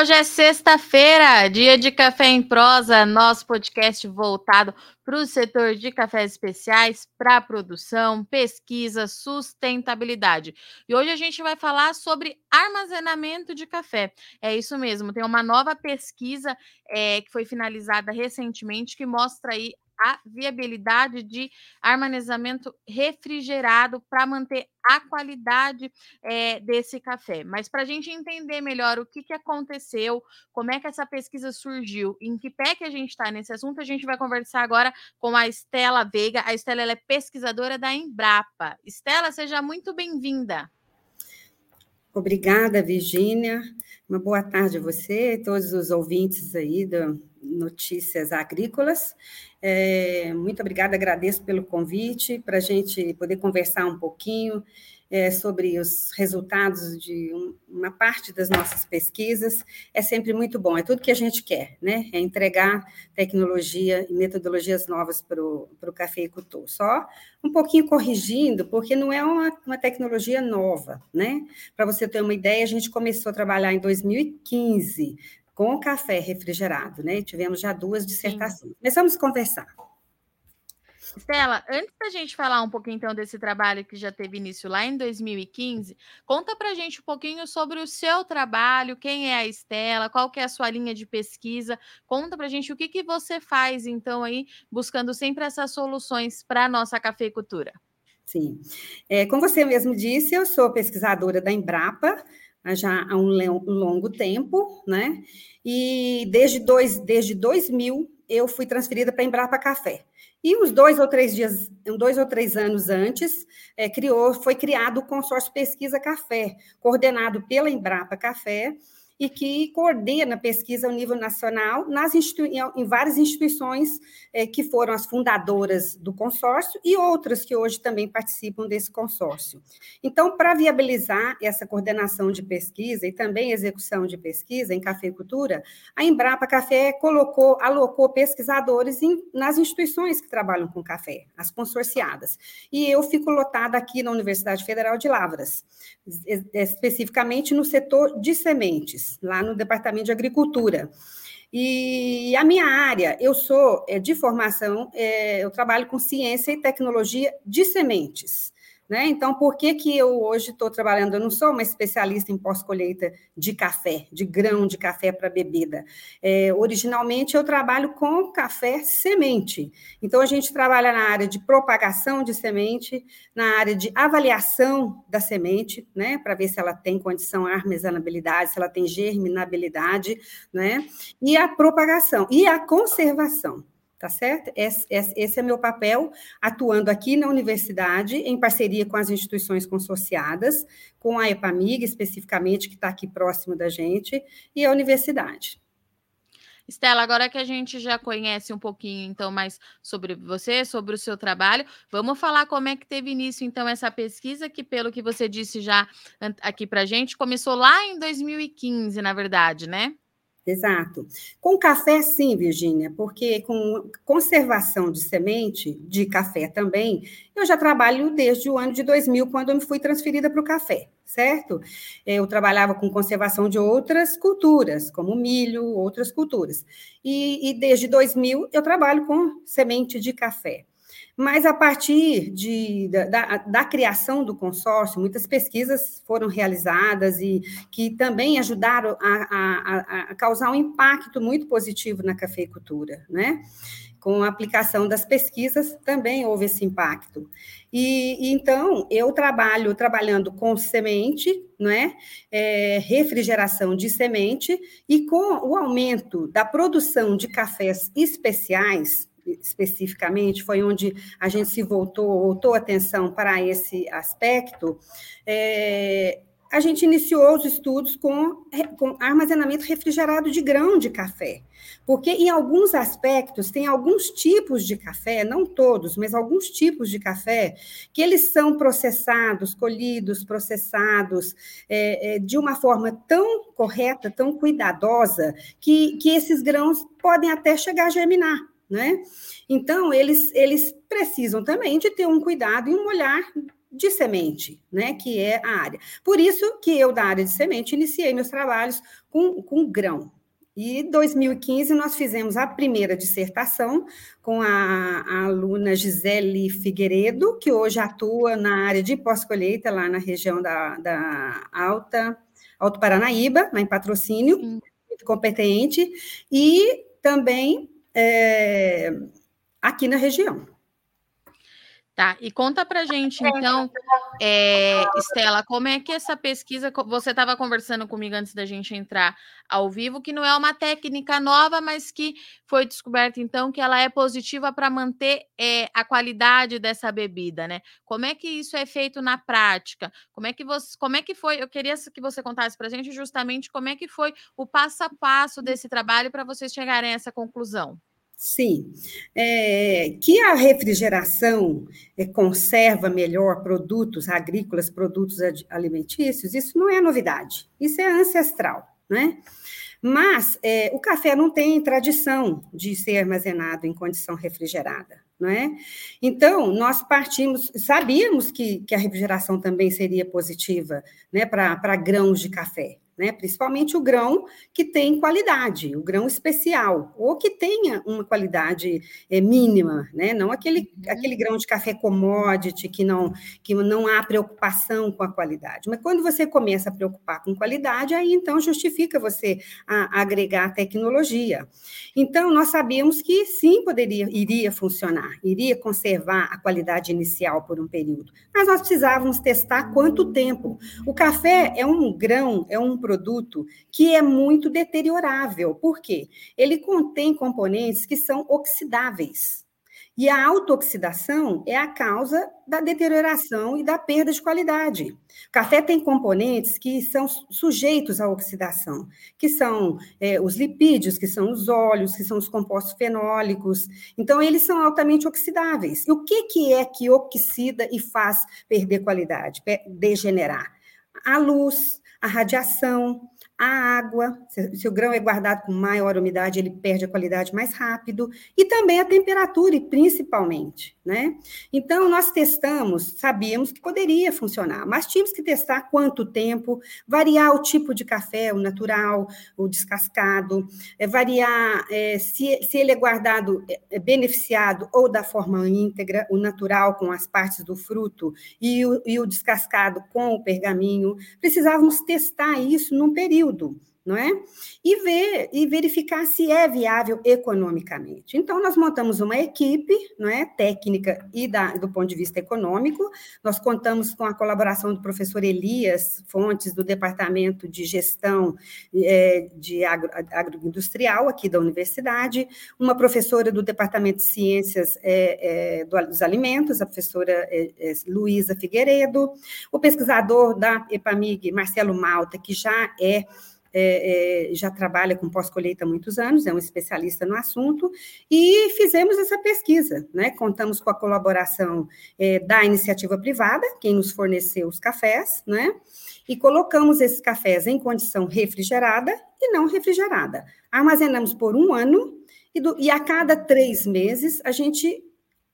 Hoje é sexta-feira, dia de Café em Prosa, nosso podcast voltado para o setor de cafés especiais, para produção, pesquisa, sustentabilidade. E hoje a gente vai falar sobre armazenamento de café. É isso mesmo, tem uma nova pesquisa é, que foi finalizada recentemente que mostra aí a viabilidade de armazenamento refrigerado para manter a qualidade é, desse café. Mas para a gente entender melhor o que, que aconteceu, como é que essa pesquisa surgiu, em que pé que a gente está nesse assunto, a gente vai conversar agora com a Estela Veiga. A Estela é pesquisadora da Embrapa. Estela, seja muito bem-vinda. Obrigada, Virgínia. Uma boa tarde a você todos os ouvintes aí do Notícias Agrícolas. É, muito obrigada, agradeço pelo convite para a gente poder conversar um pouquinho é, sobre os resultados de um, uma parte das nossas pesquisas. É sempre muito bom, é tudo que a gente quer, né? É entregar tecnologia e metodologias novas para o cafeicultor. Só um pouquinho corrigindo, porque não é uma, uma tecnologia nova, né? Para você ter uma ideia, a gente começou a trabalhar em 2015 com café refrigerado, né? Tivemos já duas dissertações. Sim. Começamos a conversar. Estela, antes da gente falar um pouquinho então desse trabalho que já teve início lá em 2015, conta para a gente um pouquinho sobre o seu trabalho, quem é a Estela, qual que é a sua linha de pesquisa, conta para a gente o que, que você faz então aí, buscando sempre essas soluções para nossa cafeicultura. Sim, é, como você mesmo disse, eu sou pesquisadora da Embrapa, já há um longo tempo, né? E desde, dois, desde 2000 eu fui transferida para Embrapa Café. E uns dois ou três dias, dois ou três anos antes, é, criou, foi criado o consórcio Pesquisa Café, coordenado pela Embrapa Café, e que coordena pesquisa ao nível nacional nas em várias instituições é, que foram as fundadoras do consórcio e outras que hoje também participam desse consórcio. Então, para viabilizar essa coordenação de pesquisa e também execução de pesquisa em cafeicultura, a Embrapa Café colocou, alocou pesquisadores em, nas instituições que trabalham com café, as consorciadas. E eu fico lotada aqui na Universidade Federal de Lavras, especificamente no setor de sementes lá no Departamento de Agricultura. E a minha área, eu sou é, de formação, é, eu trabalho com ciência e tecnologia de sementes. Né? Então, por que, que eu hoje estou trabalhando? Eu não sou uma especialista em pós-colheita de café, de grão de café para bebida. É, originalmente, eu trabalho com café semente. Então, a gente trabalha na área de propagação de semente, na área de avaliação da semente, né? para ver se ela tem condição armazenabilidade, se ela tem germinabilidade, né? e a propagação, e a conservação tá certo? Esse, esse, é meu papel, atuando aqui na universidade, em parceria com as instituições consorciadas, com a EPAMIG, especificamente, que está aqui próximo da gente, e a universidade. Estela, agora que a gente já conhece um pouquinho, então, mais sobre você, sobre o seu trabalho, vamos falar como é que teve início, então, essa pesquisa, que, pelo que você disse já aqui para gente, começou lá em 2015, na verdade, né? Exato. Com café, sim, Virgínia, porque com conservação de semente, de café também, eu já trabalho desde o ano de 2000, quando eu me fui transferida para o café, certo? Eu trabalhava com conservação de outras culturas, como milho, outras culturas. E, e desde 2000 eu trabalho com semente de café. Mas a partir de, da, da, criação do consórcio, muitas pesquisas foram realizadas e que também ajudaram a, a, a causar um impacto muito positivo na cafeicultura, né? Com a aplicação das pesquisas também houve esse impacto. E então eu trabalho trabalhando com semente, né? É, refrigeração de semente e com o aumento da produção de cafés especiais especificamente, foi onde a gente se voltou, voltou atenção para esse aspecto, é, a gente iniciou os estudos com, com armazenamento refrigerado de grão de café. Porque, em alguns aspectos, tem alguns tipos de café, não todos, mas alguns tipos de café, que eles são processados, colhidos, processados é, é, de uma forma tão correta, tão cuidadosa, que, que esses grãos podem até chegar a germinar né? Então, eles, eles precisam também de ter um cuidado e um olhar de semente, né, que é a área. Por isso que eu, da área de semente, iniciei meus trabalhos com, com grão. E em 2015 nós fizemos a primeira dissertação com a, a aluna Gisele Figueiredo, que hoje atua na área de pós-colheita, lá na região da, da Alta, Alto Paranaíba, lá em patrocínio, muito competente, e também é, aqui na região. Tá, e conta pra gente, então, é, Estela, como é que essa pesquisa. Você estava conversando comigo antes da gente entrar ao vivo, que não é uma técnica nova, mas que foi descoberta, então, que ela é positiva para manter é, a qualidade dessa bebida, né? Como é que isso é feito na prática? Como é que você. Como é que foi? Eu queria que você contasse pra gente justamente como é que foi o passo a passo desse trabalho para vocês chegarem a essa conclusão. Sim, é, que a refrigeração é, conserva melhor produtos agrícolas, produtos alimentícios, isso não é novidade, isso é ancestral, né? Mas é, o café não tem tradição de ser armazenado em condição refrigerada, não é? Então, nós partimos, sabíamos que, que a refrigeração também seria positiva né, para grãos de café, né? principalmente o grão que tem qualidade, o grão especial, ou que tenha uma qualidade é, mínima, né? não aquele, uhum. aquele grão de café commodity que não, que não há preocupação com a qualidade. Mas quando você começa a preocupar com qualidade, aí então justifica você a, a agregar tecnologia. Então, nós sabíamos que sim, poderia, iria funcionar, iria conservar a qualidade inicial por um período, mas nós precisávamos testar quanto tempo. O café é um grão, é um produto que é muito deteriorável. Por quê? Ele contém componentes que são oxidáveis. E a autooxidação é a causa da deterioração e da perda de qualidade. O café tem componentes que são sujeitos à oxidação, que são é, os lipídios, que são os óleos, que são os compostos fenólicos. Então, eles são altamente oxidáveis. E o que, que é que oxida e faz perder qualidade, degenerar? A luz, a radiação, a água, se, o grão é guardado com maior umidade, ele perde a qualidade mais rápido, e também a temperatura, principalmente, né? Então, nós testamos, sabíamos que poderia funcionar, mas tínhamos que testar quanto tempo, variar o tipo de café, o natural, o descascado, é, variar é, se, se ele é guardado é, é beneficiado ou da forma íntegra, o natural com as partes do fruto e o, e o descascado com o pergaminho. Precisávamos testar isso num período período, não é? E ver e verificar se é viável economicamente. Então, nós montamos uma equipe, não é? Técnica e da, do ponto de vista econômico. Nós contamos com a colaboração do professor Elias Fontes, do Departamento de Gestão é, de agro, Agroindustrial, aqui da universidade, uma professora do Departamento de Ciências é, é, dos Alimentos, a professora é, é, Luísa Figueiredo, o pesquisador da EPAMIG, Marcelo Malta, que já é é, é, já trabalha com pós-colheita há muitos anos, é um especialista no assunto, e fizemos essa pesquisa, né? Contamos com a colaboração é, da iniciativa privada, quem nos forneceu os cafés, né? E colocamos esses cafés em condição refrigerada e não refrigerada. Armazenamos por um ano, e, do, e a cada três meses a gente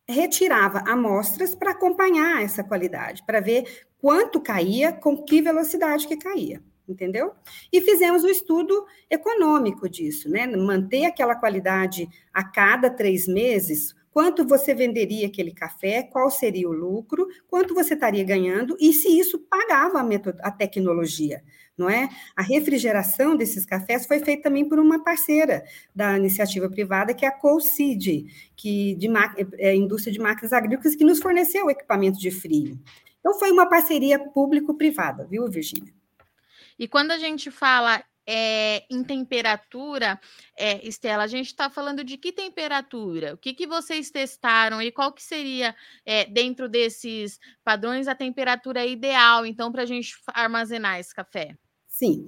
retirava amostras para acompanhar essa qualidade, para ver quanto caía, com que velocidade que caía entendeu? E fizemos o um estudo econômico disso, né? Manter aquela qualidade a cada três meses, quanto você venderia aquele café, qual seria o lucro, quanto você estaria ganhando e se isso pagava a, a tecnologia, não é? A refrigeração desses cafés foi feita também por uma parceira da iniciativa privada, que é a Colcid, que de é, indústria de máquinas agrícolas, que nos forneceu equipamento de frio. Então, foi uma parceria público-privada, viu, Virginia? E quando a gente fala é, em temperatura, é, Estela, a gente está falando de que temperatura? O que, que vocês testaram e qual que seria, é, dentro desses padrões, a temperatura ideal, então, para a gente armazenar esse café? Sim.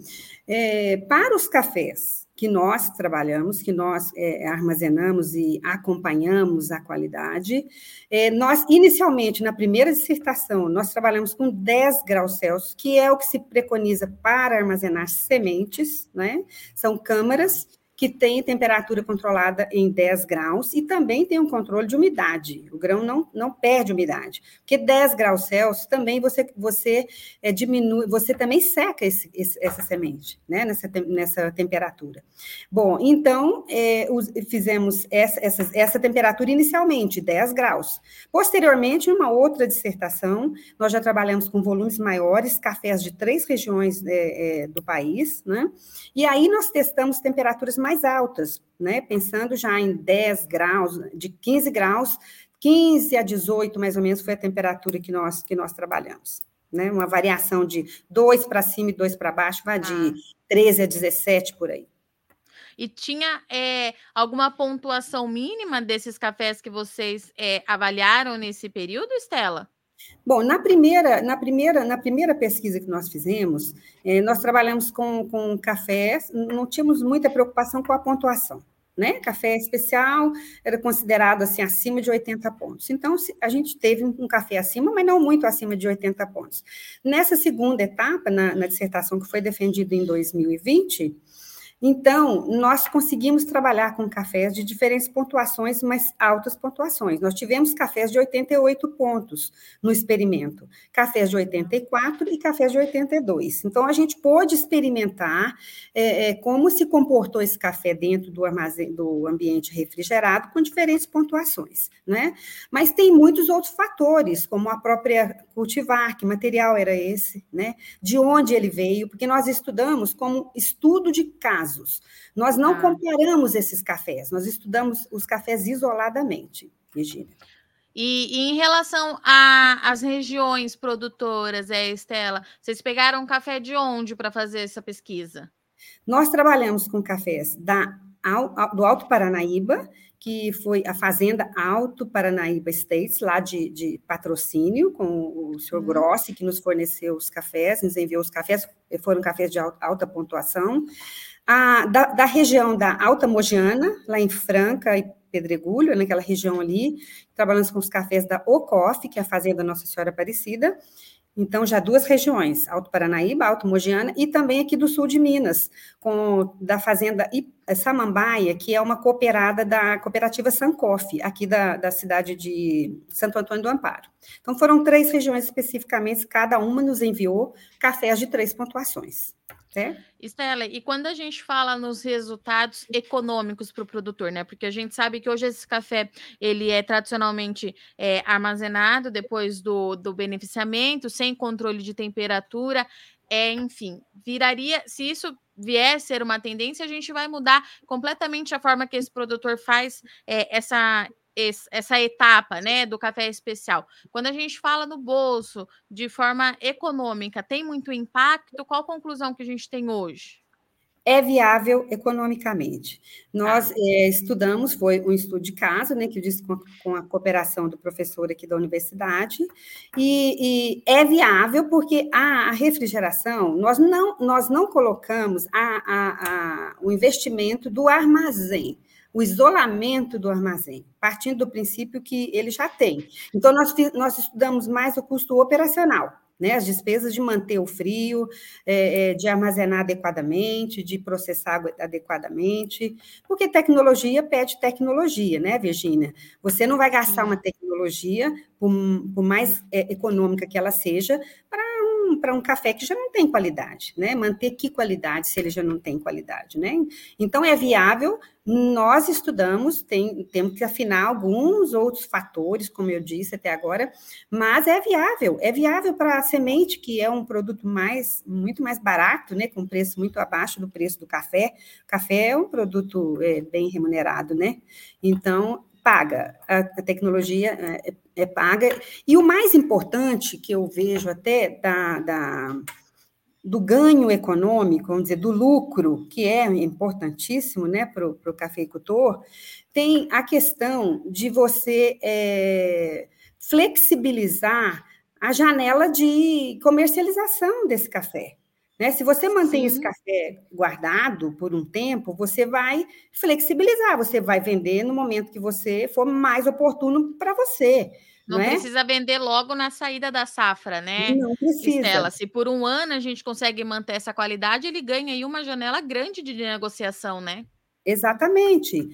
para os cafés que nós trabalhamos, que nós é, armazenamos e acompanhamos a qualidade. É, nós, inicialmente, na primeira dissertação, nós trabalhamos com 10 graus Celsius, que é o que se preconiza para armazenar sementes, né? São câmaras que tem temperatura controlada em 10 graus e também tem um controle de umidade. O grão não, não perde umidade, porque 10 graus Celsius também você, você é, diminui, você também seca esse, esse, essa semente, né, nessa, nessa temperatura. Bom, então, é, os, fizemos essa, essa, essa temperatura inicialmente, 10 graus. Posteriormente, uma outra dissertação, nós já trabalhamos com volumes maiores, cafés de três regiões é, do país, né? E aí nós testamos temperaturas mais altas, né? Pensando já em 10 graus, de 15 graus, 15 a 18 mais ou menos foi a temperatura que nós, que nós trabalhamos. Né, uma variação de 2 para cima e 2 para baixo, vai de ah. 13 a 17 por aí. E tinha é, alguma pontuação mínima desses cafés que vocês é, avaliaram nesse período, Estela? Bom, na primeira, na primeira, na primeira pesquisa que nós fizemos, eh, nós trabalhamos com, com cafés, não tínhamos muita preocupação com a pontuação. Né? Café especial era considerado assim acima de 80 pontos. Então, a gente teve um café acima, mas não muito acima de 80 pontos. Nessa segunda etapa, na, na dissertação que foi defendida em 2020, então, nós conseguimos trabalhar com cafés de diferentes pontuações, mas altas pontuações. Nós tivemos cafés de 88 pontos no experimento, cafés de 84 e cafés de 82. Então, a gente pôde experimentar é, é, como se comportou esse café dentro do, do ambiente refrigerado com diferentes pontuações, né? Mas tem muitos outros fatores, como a própria cultivar, que material era esse, né? De onde ele veio, porque nós estudamos como estudo de caso casos. Nós não ah. comparamos esses cafés, nós estudamos os cafés isoladamente, Virginia. E, e, em relação às regiões produtoras, é, Estela, vocês pegaram café de onde para fazer essa pesquisa? Nós trabalhamos com cafés da, do Alto Paranaíba, que foi a Fazenda Alto Paranaíba States, lá de, de patrocínio, com o senhor hum. Grossi, que nos forneceu os cafés, nos enviou os cafés, foram cafés de alta pontuação a, da, da, região da Alta Mogiana, lá em Franca e Pedregulho, naquela região ali, trabalhamos com os cafés da Ocoff, que é a fazenda Nossa Senhora Aparecida, então, já duas regiões, Alto Paranaíba, Alto Mogiana, e também aqui do sul de Minas, com da fazenda Samambaia, que é uma cooperada da cooperativa Sancoff, aqui da, da cidade de Santo Antônio do Amparo. Então, foram três regiões especificamente, cada uma nos enviou cafés de três pontuações. É? Estela, e quando a gente fala nos resultados econômicos para o produtor, né? Porque a gente sabe que hoje esse café ele é tradicionalmente é, armazenado depois do, do beneficiamento, sem controle de temperatura, é, enfim, viraria, se isso vier ser uma tendência, a gente vai mudar completamente a forma que esse produtor faz é, essa essa etapa né, do café especial. Quando a gente fala no bolso de forma econômica, tem muito impacto? Qual a conclusão que a gente tem hoje? É viável economicamente. Nós é, estudamos, foi um estudo de caso, né, que eu disse com a, com a cooperação do professor aqui da universidade, e, e é viável porque a, a, refrigeração, nós não, nós não colocamos a, a, o investimento do armazém o isolamento do armazém, partindo do princípio que ele já tem. Então, nós, nós estudamos mais o custo operacional, né, as despesas de manter o frio, é, é, de armazenar adequadamente, de processar adequadamente, porque tecnologia pede tecnologia, né, Virginia? Você não vai gastar uma tecnologia, por, por mais é, econômica que ela seja, para para um café que já não tem qualidade, né? Manter que qualidade se ele já não tem qualidade, né? Então é viável. Nós estudamos, tem, temos que afinar alguns outros fatores, como eu disse até agora, mas é viável, é viável para a semente, que é um produto mais muito mais barato, né? Com preço muito abaixo do preço do café. Café é um produto é, bem remunerado, né? Então, paga, a, a tecnologia é, é, paga. E o mais importante que eu vejo até da, da, do ganho econômico, vamos dizer, do lucro, que é importantíssimo né, para o cafeicultor, tem a questão de você é, flexibilizar a janela de comercialização desse café. Né? Se você mantém Sim. esse café guardado por um tempo, você vai flexibilizar, você vai vender no momento que você for mais oportuno para você. Não, não é? precisa vender logo na saída da safra, né? Não precisa. Estela, se por um ano a gente consegue manter essa qualidade, ele ganha aí uma janela grande de negociação, né? Exatamente.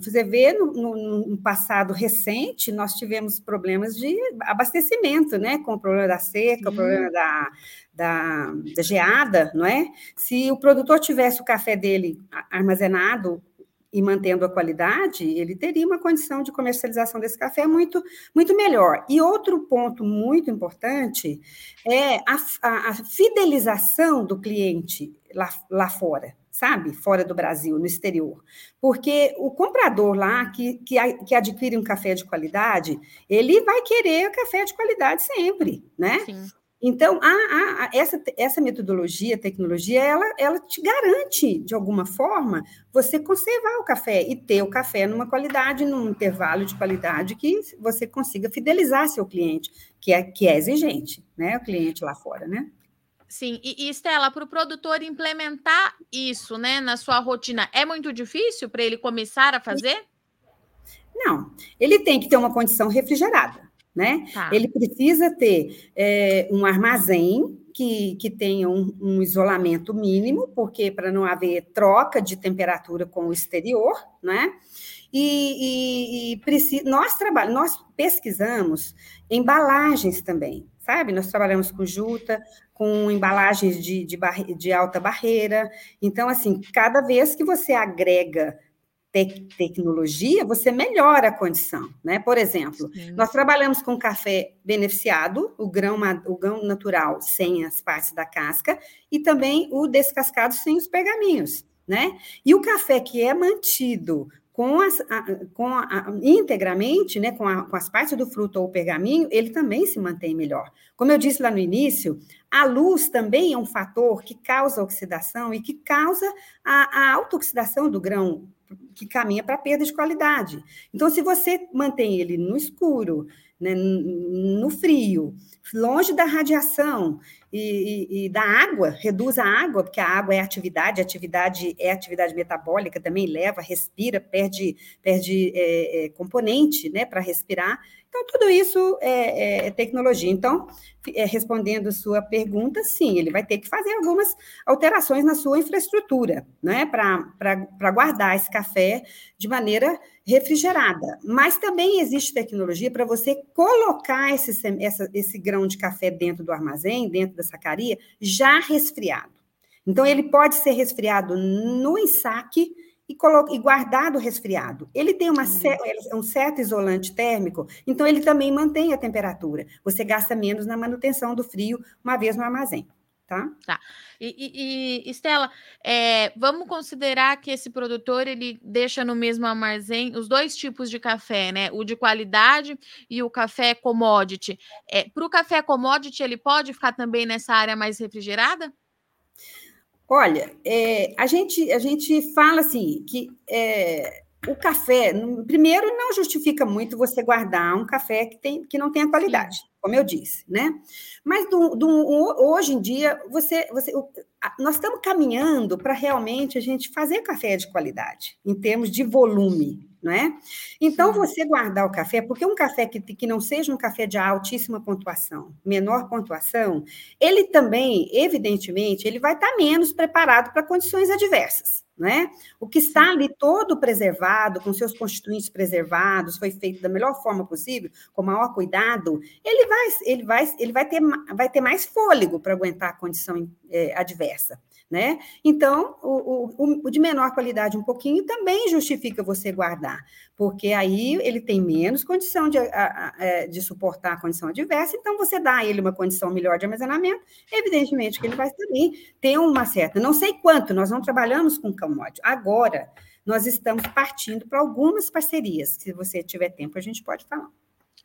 Você vê no, no, no, passado recente, nós tivemos problemas de abastecimento, né? Com o problema da seca, Sim. o problema da, da, da, geada, não é? Se o produtor tivesse o café dele armazenado e mantendo a qualidade, ele teria uma condição de comercialização desse café muito, muito melhor. E outro ponto muito importante é a, a, a fidelização do cliente lá, lá fora sabe? Fora do Brasil, no exterior. Porque o comprador lá que, que, que adquire um café de qualidade, ele vai querer café de qualidade sempre, né? Sim. Então, a, a, essa, essa metodologia, tecnologia, ela, ela te garante, de alguma forma, você conservar o café e ter o café numa qualidade, num intervalo de qualidade que você consiga fidelizar seu cliente, que é, que é exigente, né? O cliente lá fora, né? Sim, e, e Estela, para o produtor implementar isso né, na sua rotina, é muito difícil para ele começar a fazer? Não, ele tem que ter uma condição refrigerada, né? Tá. Ele precisa ter é, um armazém que, que tenha um, um isolamento mínimo, porque para não haver troca de temperatura com o exterior, né? E, e, e nós trabalhamos, nós pesquisamos embalagens também, sabe? Nós trabalhamos com juta, com embalagens de, de, de alta barreira. Então, assim, cada vez que você agrega te tecnologia, você melhora a condição, né? Por exemplo, Sim. nós trabalhamos com café beneficiado, o grão, o grão natural sem as partes da casca, e também o descascado sem os pergaminhos, né? E o café que é mantido com as, a, com a, a, integramente, né, com, com, as partes do fruto ou pergaminho, ele também se mantém melhor. Como eu disse lá no início, a luz também é um fator que causa oxidação e que causa a, auto-oxidação do grão, que caminha para perda de qualidade. Então, se você mantém ele no escuro, né, no frio, longe da radiação e, e, e, da água, reduz a água, porque a água é atividade, atividade é atividade metabólica, também leva, respira, perde, perde é, é, componente né, para respirar. Então, tudo isso é, é tecnologia. Então, é, respondendo sua pergunta, sim, ele vai ter que fazer algumas alterações na sua infraestrutura, né, para guardar esse café de maneira refrigerada. Mas também existe tecnologia para você colocar esse, essa, esse grão de café dentro do armazém, dentro da sacaria, já resfriado. Então, ele pode ser resfriado no ensaque e, e guardado resfriado. Ele tem uma, é um certo isolante térmico, então ele também mantém a temperatura. Você gasta menos na manutenção do frio uma vez no armazém. Tá? Tá. E, e, e Estela, é, vamos considerar que esse produtor ele deixa no mesmo armazém os dois tipos de café, né? O de qualidade e o café commodity. É, Para o café commodity, ele pode ficar também nessa área mais refrigerada? Olha, é, a, gente, a gente fala assim que é, o café, primeiro, não justifica muito você guardar um café que, tem, que não tenha qualidade, como eu disse, né? Mas do, do, hoje em dia, você, você, nós estamos caminhando para realmente a gente fazer café de qualidade, em termos de volume, não é? Então, Sim. você guardar o café, porque um café que, que não seja um café de altíssima pontuação, menor pontuação, ele também, evidentemente, ele vai estar menos preparado para condições adversas. Né? O que está ali todo preservado, com seus constituintes preservados, foi feito da melhor forma possível, com o maior cuidado, ele vai, ele vai, ele vai, ter, vai ter mais fôlego para aguentar a condição é, adversa né? Então, o, o, o, de menor qualidade um pouquinho também justifica você guardar, porque aí ele tem menos condição de, a, a, é, de suportar a condição adversa, então você dá a ele uma condição melhor de armazenamento, evidentemente que ele vai também ter uma certa, não sei quanto, nós não trabalhamos com commodity. Agora, nós estamos partindo para algumas parcerias, se você tiver tempo, a gente pode falar.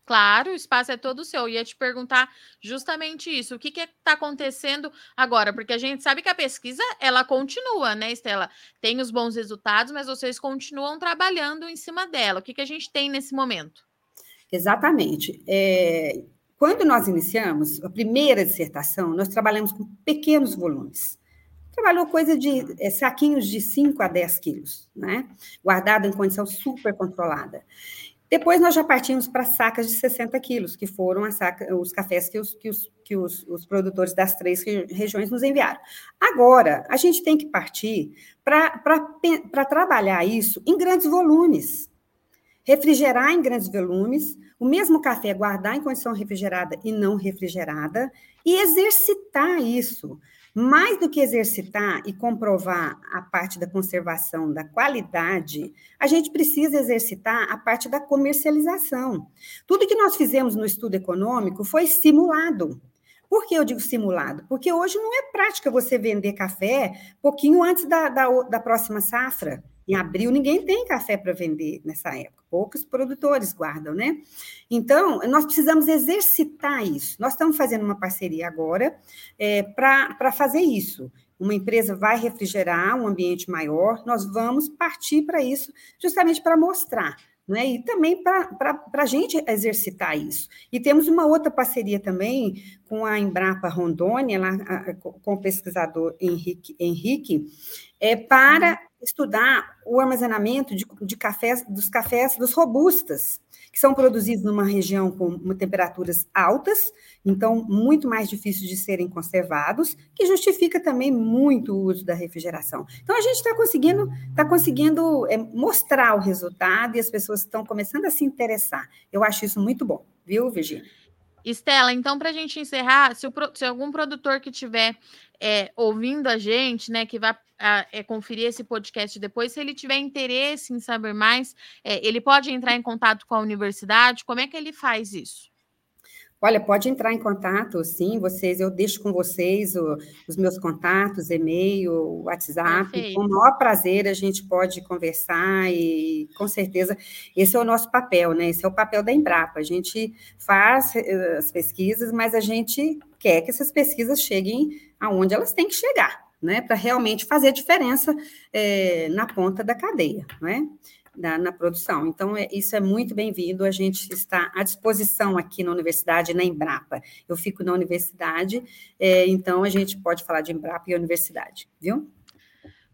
Claro, o espaço é todo seu. Eu ia te perguntar justamente isso. O que está acontecendo agora? Porque a gente sabe que a pesquisa ela continua, né, Estela? Tem os bons resultados, mas vocês continuam trabalhando em cima dela. O que, que a gente tem nesse momento? Exatamente. É, quando nós iniciamos a primeira dissertação, nós trabalhamos com pequenos volumes. Trabalhou coisa de é, saquinhos de 5 a 10 quilos, né? Guardado em condição super controlada. Depois nós já partimos para sacas de 60 quilos, que foram saca, os cafés que, os, que, os, que os, os produtores das três regiões nos enviaram. Agora, a gente tem que partir para trabalhar isso em grandes volumes refrigerar em grandes volumes, o mesmo café guardar em condição refrigerada e não refrigerada, e exercitar isso. Mais do que exercitar e comprovar a parte da conservação da qualidade, a gente precisa exercitar a parte da comercialização. Tudo que nós fizemos no estudo econômico foi simulado. Por que eu digo simulado? Porque hoje não é prática você vender café pouquinho antes da, da, da próxima safra. Em abril, ninguém tem café para vender nessa época, poucos produtores guardam, né? Então, nós precisamos exercitar isso. Nós estamos fazendo uma parceria agora é, para fazer isso. Uma empresa vai refrigerar um ambiente maior, nós vamos partir para isso, justamente para mostrar né? e também para a gente exercitar isso. E temos uma outra parceria também com a Embrapa Rondônia, lá, com o pesquisador Henrique, Henrique é, para uhum. estudar o armazenamento de, de cafés, dos cafés dos robustas, que são produzidos numa região com temperaturas altas, então muito mais difíceis de serem conservados, que justifica também muito o uso da refrigeração. Então a gente está conseguindo, tá conseguindo é, mostrar o resultado e as pessoas estão começando a se interessar. Eu acho isso muito bom, viu, Virginia? Estela, então, para a gente encerrar, se, o, se, algum produtor que tiver é, ouvindo a gente, né, que vai a, é, conferir esse podcast depois, se ele tiver interesse em saber mais, é, ele pode entrar em contato com a universidade. Como é que ele faz isso? Olha, pode entrar em contato, sim, vocês, eu deixo com vocês o, os meus contatos, e-mail, WhatsApp, Perfeito. com o maior prazer a gente pode conversar e, com certeza, esse é o nosso papel, né? Esse é o papel da Embrapa, a gente faz eh, as pesquisas, mas a gente quer que essas pesquisas cheguem aonde elas têm que chegar, né? Para realmente fazer diferença é, na ponta da cadeia, não é? Da, na produção. Então, é, isso é muito bem-vindo. A gente está à disposição aqui na universidade, na Embrapa. Eu fico na universidade, é, então a gente pode falar de Embrapa e universidade, viu?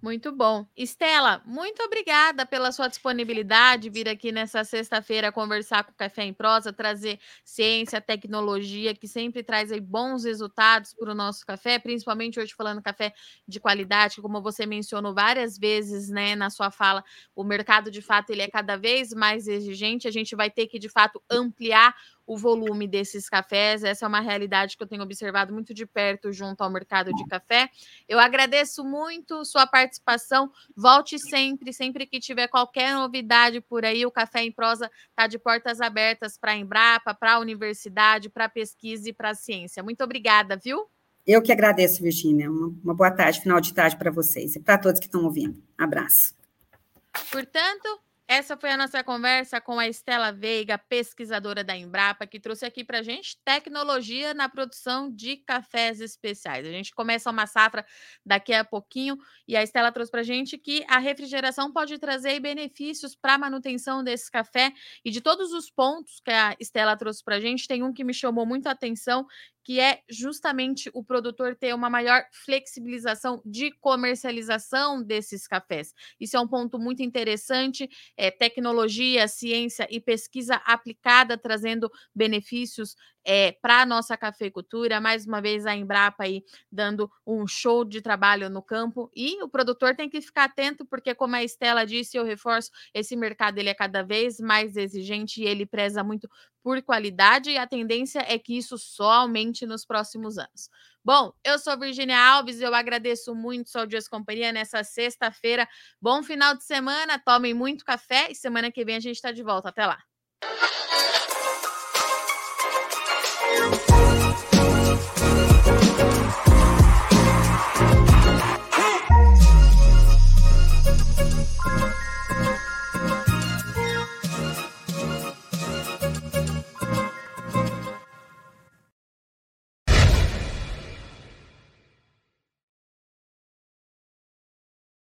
Muito bom. Estela, muito obrigada pela sua disponibilidade, vir aqui nessa sexta-feira conversar com o Café em Prosa, trazer ciência, tecnologia, que sempre traz aí bons resultados para o nosso café, principalmente hoje falando café de qualidade, como você mencionou várias vezes, né, na sua fala, o mercado de fato ele é cada vez mais exigente, a gente vai ter que de fato ampliar o volume desses cafés. Essa é uma realidade que eu tenho observado muito de perto junto ao mercado de café. Eu agradeço muito sua participação. Volte sempre, sempre que tiver qualquer novidade por aí, o Café em Prosa está de portas abertas para a Embrapa, para a universidade, para a pesquisa e para a ciência. Muito obrigada, viu? Eu que agradeço, Virginia. Uma, uma boa tarde, final de tarde para vocês e para todos que estão ouvindo. Abraço. Portanto, essa foi a nossa conversa com a Estela Veiga, pesquisadora da Embrapa, que trouxe aqui para a gente tecnologia na produção de cafés especiais. A gente começa uma safra daqui a pouquinho e a Estela trouxe para a gente que a refrigeração pode trazer benefícios para a manutenção desse café e de todos os pontos que a Estela trouxe para a gente, tem um que me chamou muito a atenção, que é justamente o produtor ter uma maior flexibilização de comercialização desses cafés. Isso é um ponto muito interessante. É, tecnologia, ciência e pesquisa aplicada trazendo benefícios é, para a nossa cafeicultura. Mais uma vez, a Embrapa aí dando um show de trabalho no campo. E o produtor tem que ficar atento, porque, como a Estela disse, eu reforço, esse mercado ele é cada vez mais exigente e ele preza muito por qualidade, e a tendência é que isso só aumente nos próximos anos. Bom, eu sou Virginia Alves, eu agradeço muito sua audiência companhia nessa sexta-feira. Bom final de semana, tomem muito café e semana que vem a gente está de volta. Até lá.